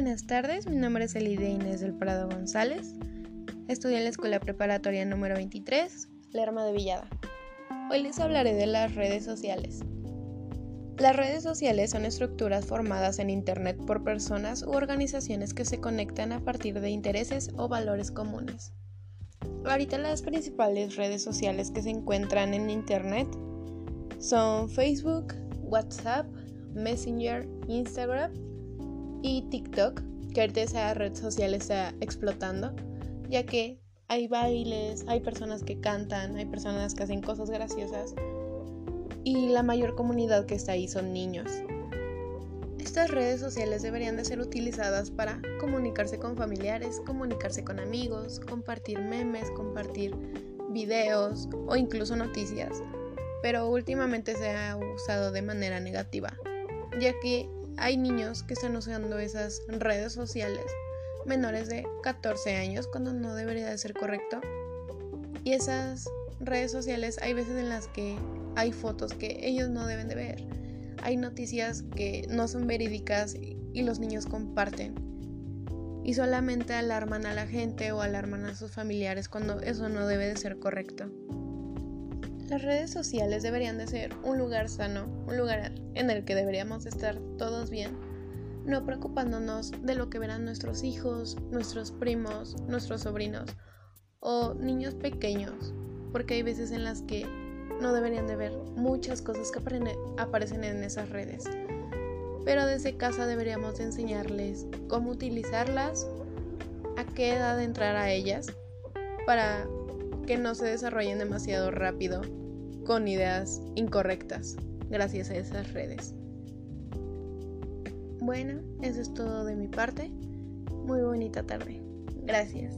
Buenas tardes, mi nombre es Elide Inés del Prado González. Estudio en la Escuela Preparatoria número 23, Lerma de Villada. Hoy les hablaré de las redes sociales. Las redes sociales son estructuras formadas en Internet por personas u organizaciones que se conectan a partir de intereses o valores comunes. Ahorita las principales redes sociales que se encuentran en Internet son Facebook, WhatsApp, Messenger, Instagram y TikTok, que ahorita esa red social está explotando, ya que hay bailes, hay personas que cantan, hay personas que hacen cosas graciosas y la mayor comunidad que está ahí son niños. Estas redes sociales deberían de ser utilizadas para comunicarse con familiares, comunicarse con amigos, compartir memes, compartir videos o incluso noticias, pero últimamente se ha usado de manera negativa, ya que hay niños que están usando esas redes sociales menores de 14 años cuando no debería de ser correcto. Y esas redes sociales hay veces en las que hay fotos que ellos no deben de ver. Hay noticias que no son verídicas y los niños comparten. Y solamente alarman a la gente o alarman a sus familiares cuando eso no debe de ser correcto. Las redes sociales deberían de ser un lugar sano, un lugar en el que deberíamos estar todos bien, no preocupándonos de lo que verán nuestros hijos, nuestros primos, nuestros sobrinos o niños pequeños, porque hay veces en las que no deberían de ver muchas cosas que aparecen en esas redes. Pero desde casa deberíamos de enseñarles cómo utilizarlas, a qué edad entrar a ellas, para que no se desarrollen demasiado rápido con ideas incorrectas gracias a esas redes. Bueno, eso es todo de mi parte. Muy bonita tarde. Gracias.